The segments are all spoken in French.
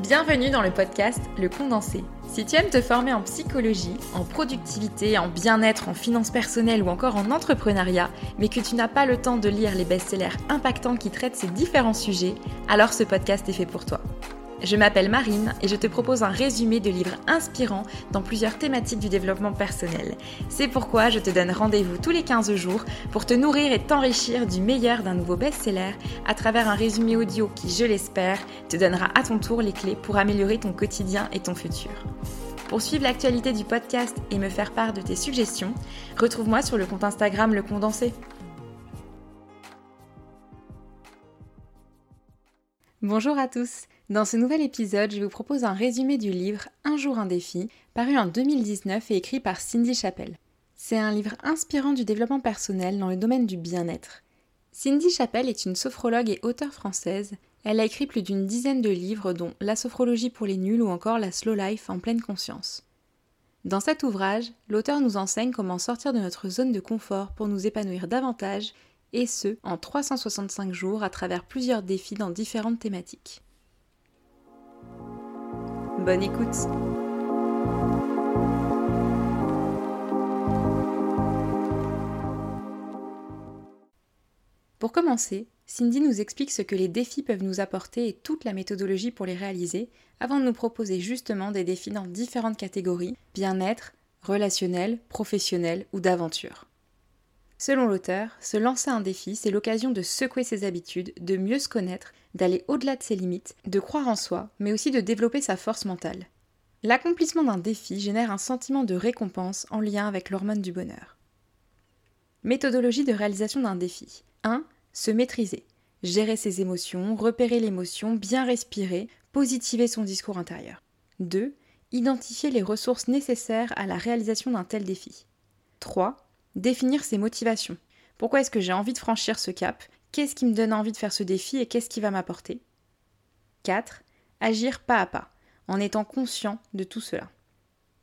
Bienvenue dans le podcast Le Condensé. Si tu aimes te former en psychologie, en productivité, en bien-être, en finances personnelles ou encore en entrepreneuriat, mais que tu n'as pas le temps de lire les best-sellers impactants qui traitent ces différents sujets, alors ce podcast est fait pour toi. Je m'appelle Marine et je te propose un résumé de livres inspirants dans plusieurs thématiques du développement personnel. C'est pourquoi je te donne rendez-vous tous les 15 jours pour te nourrir et t'enrichir du meilleur d'un nouveau best-seller à travers un résumé audio qui, je l'espère, te donnera à ton tour les clés pour améliorer ton quotidien et ton futur. Pour suivre l'actualité du podcast et me faire part de tes suggestions, retrouve-moi sur le compte Instagram Le Condensé. Bonjour à tous dans ce nouvel épisode, je vous propose un résumé du livre Un jour un défi, paru en 2019 et écrit par Cindy Chappell. C'est un livre inspirant du développement personnel dans le domaine du bien-être. Cindy Chappell est une sophrologue et auteure française. Elle a écrit plus d'une dizaine de livres dont La sophrologie pour les nuls ou encore La slow life en pleine conscience. Dans cet ouvrage, l'auteur nous enseigne comment sortir de notre zone de confort pour nous épanouir davantage, et ce, en 365 jours à travers plusieurs défis dans différentes thématiques. Bonne écoute Pour commencer, Cindy nous explique ce que les défis peuvent nous apporter et toute la méthodologie pour les réaliser, avant de nous proposer justement des défis dans différentes catégories, bien-être, relationnel, professionnel ou d'aventure. Selon l'auteur, se lancer un défi, c'est l'occasion de secouer ses habitudes, de mieux se connaître, d'aller au-delà de ses limites, de croire en soi, mais aussi de développer sa force mentale. L'accomplissement d'un défi génère un sentiment de récompense en lien avec l'hormone du bonheur. Méthodologie de réalisation d'un défi. 1. Se maîtriser. Gérer ses émotions, repérer l'émotion, bien respirer, positiver son discours intérieur. 2. Identifier les ressources nécessaires à la réalisation d'un tel défi. 3 Définir ses motivations. Pourquoi est-ce que j'ai envie de franchir ce cap? Qu'est-ce qui me donne envie de faire ce défi et qu'est-ce qui va m'apporter? 4. Agir pas à pas, en étant conscient de tout cela.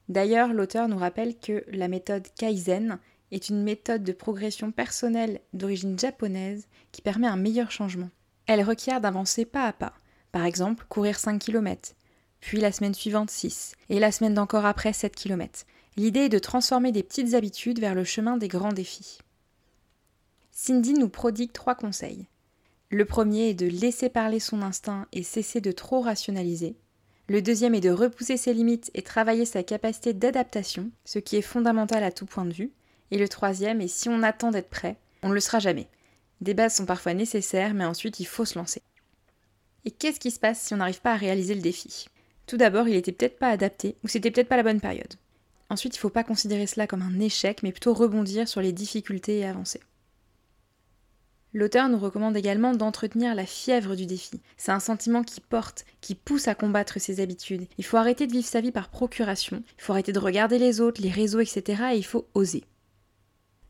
D'ailleurs, l'auteur nous rappelle que la méthode Kaizen est une méthode de progression personnelle d'origine japonaise qui permet un meilleur changement. Elle requiert d'avancer pas à pas. Par exemple, courir 5 km, puis la semaine suivante 6, et la semaine d'encore après 7 km. L'idée est de transformer des petites habitudes vers le chemin des grands défis. Cindy nous prodigue trois conseils. Le premier est de laisser parler son instinct et cesser de trop rationaliser. Le deuxième est de repousser ses limites et travailler sa capacité d'adaptation, ce qui est fondamental à tout point de vue. Et le troisième est si on attend d'être prêt, on ne le sera jamais. Des bases sont parfois nécessaires, mais ensuite il faut se lancer. Et qu'est-ce qui se passe si on n'arrive pas à réaliser le défi? Tout d'abord, il était peut-être pas adapté, ou c'était peut-être pas la bonne période. Ensuite, il ne faut pas considérer cela comme un échec, mais plutôt rebondir sur les difficultés et avancer. L'auteur nous recommande également d'entretenir la fièvre du défi. C'est un sentiment qui porte, qui pousse à combattre ses habitudes. Il faut arrêter de vivre sa vie par procuration, il faut arrêter de regarder les autres, les réseaux, etc. et il faut oser.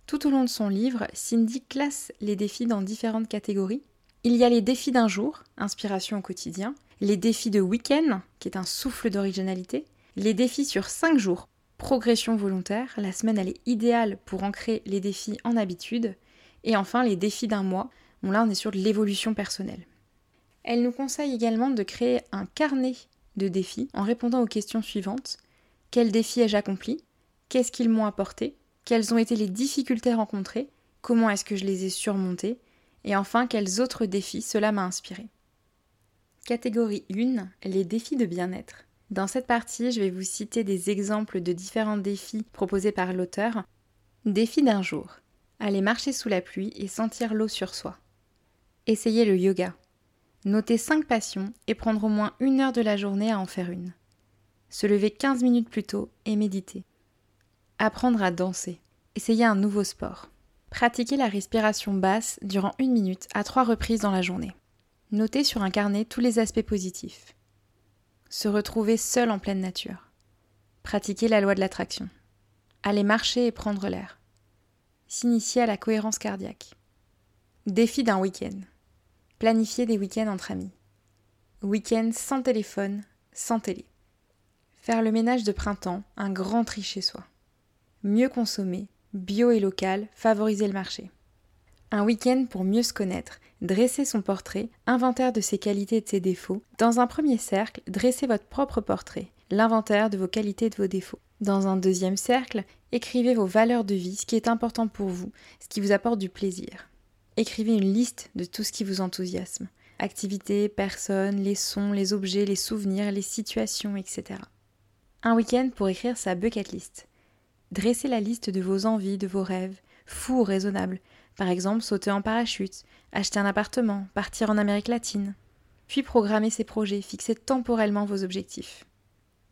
Tout au long de son livre, Cindy classe les défis dans différentes catégories. Il y a les défis d'un jour, inspiration au quotidien, les défis de week-end, qui est un souffle d'originalité, les défis sur 5 jours, progression volontaire. La semaine, elle est idéale pour ancrer les défis en habitude. Et enfin, les défis d'un mois. Bon, là, on est sur de l'évolution personnelle. Elle nous conseille également de créer un carnet de défis en répondant aux questions suivantes. Quels défis ai-je accompli Qu'est-ce qu'ils m'ont apporté? Quelles ont été les difficultés rencontrées? Comment est-ce que je les ai surmontées? Et enfin, quels autres défis cela m'a inspiré? Catégorie 1, les défis de bien-être. Dans cette partie, je vais vous citer des exemples de différents défis proposés par l'auteur. Défi d'un jour. Aller marcher sous la pluie et sentir l'eau sur soi. Essayez le yoga. Notez 5 passions et prendre au moins une heure de la journée à en faire une. Se lever 15 minutes plus tôt et méditer. Apprendre à danser. Essayez un nouveau sport. Pratiquez la respiration basse durant une minute à trois reprises dans la journée. Notez sur un carnet tous les aspects positifs se retrouver seul en pleine nature, pratiquer la loi de l'attraction, aller marcher et prendre l'air, s'initier à la cohérence cardiaque. Défi d'un week-end. Planifier des week-ends entre amis. Week-end sans téléphone, sans télé. Faire le ménage de printemps, un grand tri chez soi. Mieux consommer, bio et local, favoriser le marché. Un week-end pour mieux se connaître, dresser son portrait, inventaire de ses qualités et de ses défauts. Dans un premier cercle, dressez votre propre portrait, l'inventaire de vos qualités et de vos défauts. Dans un deuxième cercle, écrivez vos valeurs de vie, ce qui est important pour vous, ce qui vous apporte du plaisir. Écrivez une liste de tout ce qui vous enthousiasme. Activités, personnes, les sons, les objets, les souvenirs, les situations, etc. Un week-end pour écrire sa bucket list. Dressez la liste de vos envies, de vos rêves, fous ou raisonnables. Par exemple, sauter en parachute, acheter un appartement, partir en Amérique latine. Puis programmer ses projets, fixer temporellement vos objectifs.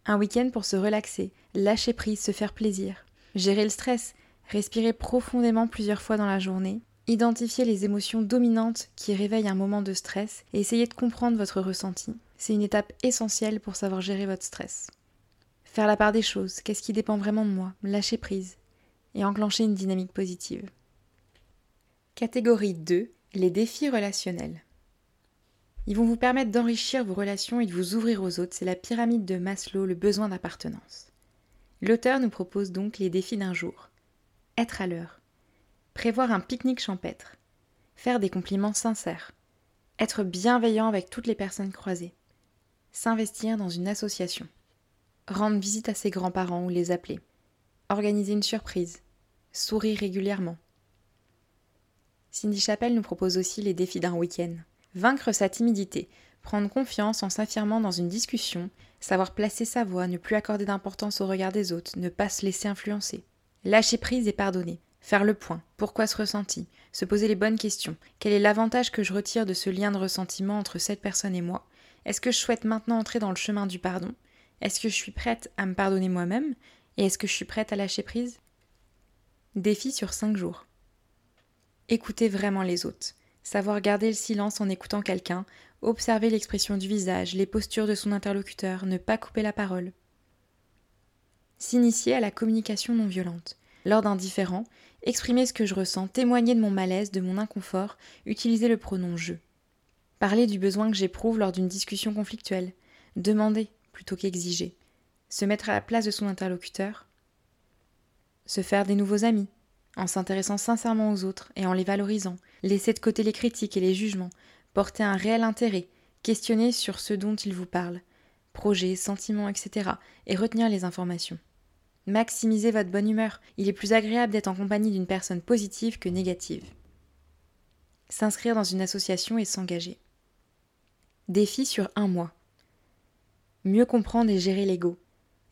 Un week-end pour se relaxer, lâcher prise, se faire plaisir. Gérer le stress, respirer profondément plusieurs fois dans la journée, identifier les émotions dominantes qui réveillent un moment de stress et essayer de comprendre votre ressenti. C'est une étape essentielle pour savoir gérer votre stress. Faire la part des choses, qu'est-ce qui dépend vraiment de moi, lâcher prise et enclencher une dynamique positive. Catégorie 2, les défis relationnels. Ils vont vous permettre d'enrichir vos relations et de vous ouvrir aux autres. C'est la pyramide de Maslow, le besoin d'appartenance. L'auteur nous propose donc les défis d'un jour. Être à l'heure. Prévoir un pique-nique champêtre. Faire des compliments sincères. Être bienveillant avec toutes les personnes croisées. S'investir dans une association. Rendre visite à ses grands-parents ou les appeler. Organiser une surprise. Sourire régulièrement. Cindy Chapelle nous propose aussi les défis d'un week-end. Vaincre sa timidité, prendre confiance en s'affirmant dans une discussion, savoir placer sa voix, ne plus accorder d'importance au regard des autres, ne pas se laisser influencer. Lâcher prise et pardonner. Faire le point. Pourquoi ce ressenti? Se poser les bonnes questions. Quel est l'avantage que je retire de ce lien de ressentiment entre cette personne et moi? Est-ce que je souhaite maintenant entrer dans le chemin du pardon? Est-ce que je suis prête à me pardonner moi-même? Et est-ce que je suis prête à lâcher prise? Défi sur 5 jours. Écoutez vraiment les autres. Savoir garder le silence en écoutant quelqu'un, observer l'expression du visage, les postures de son interlocuteur, ne pas couper la parole. S'initier à la communication non violente. Lors d'un différend, exprimer ce que je ressens, témoigner de mon malaise, de mon inconfort, utiliser le pronom je. Parler du besoin que j'éprouve lors d'une discussion conflictuelle. Demander plutôt qu'exiger. Se mettre à la place de son interlocuteur. Se faire des nouveaux amis en s'intéressant sincèrement aux autres et en les valorisant, laisser de côté les critiques et les jugements, porter un réel intérêt, questionner sur ce dont ils vous parlent, projets, sentiments, etc., et retenir les informations. Maximisez votre bonne humeur, il est plus agréable d'être en compagnie d'une personne positive que négative. S'inscrire dans une association et s'engager. Défi sur un mois. Mieux comprendre et gérer l'ego.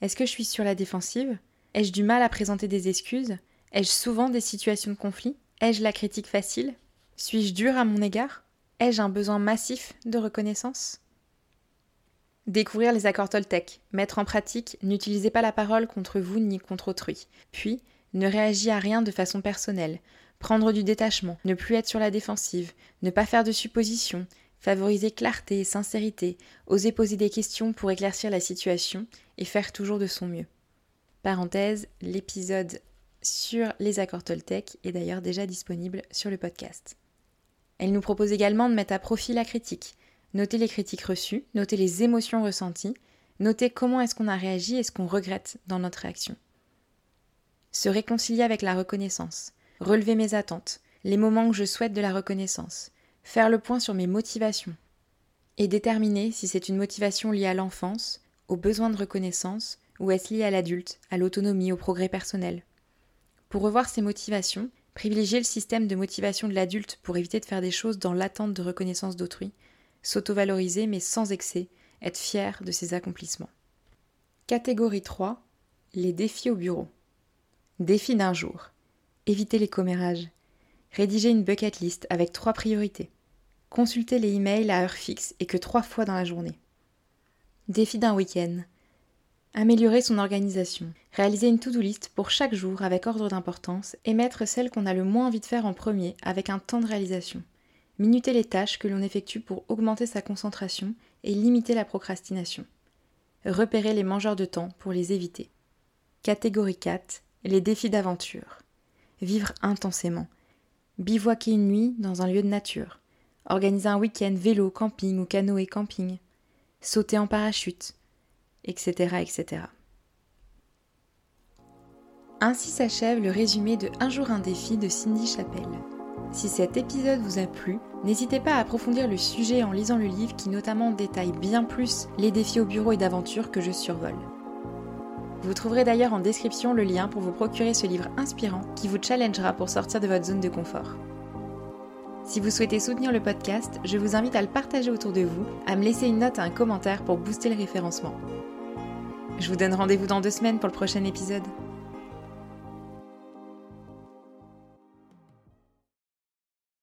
Est-ce que je suis sur la défensive? Ai-je du mal à présenter des excuses? Ai-je souvent des situations de conflit? Ai-je la critique facile? Suis-je dur à mon égard? Ai-je un besoin massif de reconnaissance? Découvrir les accords Toltec, mettre en pratique, n'utilisez pas la parole contre vous ni contre autrui. Puis, ne réagir à rien de façon personnelle, prendre du détachement, ne plus être sur la défensive, ne pas faire de suppositions, favoriser clarté et sincérité, oser poser des questions pour éclaircir la situation et faire toujours de son mieux. Parenthèse, l'épisode sur les accords Toltec est d'ailleurs déjà disponible sur le podcast. Elle nous propose également de mettre à profit la critique, noter les critiques reçues, noter les émotions ressenties, noter comment est-ce qu'on a réagi et ce qu'on regrette dans notre réaction. Se réconcilier avec la reconnaissance, relever mes attentes, les moments où je souhaite de la reconnaissance, faire le point sur mes motivations, et déterminer si c'est une motivation liée à l'enfance, aux besoins de reconnaissance, ou est-ce lié à l'adulte, à l'autonomie, au progrès personnel. Pour revoir ses motivations, privilégier le système de motivation de l'adulte pour éviter de faire des choses dans l'attente de reconnaissance d'autrui, s'auto-valoriser mais sans excès, être fier de ses accomplissements. Catégorie 3 Les défis au bureau. Défi d'un jour. Éviter les commérages. Rédiger une bucket list avec trois priorités. Consulter les emails à heure fixe et que trois fois dans la journée. Défi d'un week-end. Améliorer son organisation. Réaliser une to-do list pour chaque jour avec ordre d'importance et mettre celle qu'on a le moins envie de faire en premier avec un temps de réalisation. Minuter les tâches que l'on effectue pour augmenter sa concentration et limiter la procrastination. Repérer les mangeurs de temps pour les éviter. Catégorie 4. Les défis d'aventure. Vivre intensément. Bivouaquer une nuit dans un lieu de nature. Organiser un week-end vélo, camping ou canoë camping. Sauter en parachute etc., etc. Ainsi s'achève le résumé de Un jour un défi de Cindy Chapelle. Si cet épisode vous a plu, n'hésitez pas à approfondir le sujet en lisant le livre qui notamment détaille bien plus les défis au bureau et d'aventure que je survole. Vous trouverez d'ailleurs en description le lien pour vous procurer ce livre inspirant qui vous challengera pour sortir de votre zone de confort. Si vous souhaitez soutenir le podcast, je vous invite à le partager autour de vous, à me laisser une note et un commentaire pour booster le référencement. Je vous donne rendez-vous dans deux semaines pour le prochain épisode.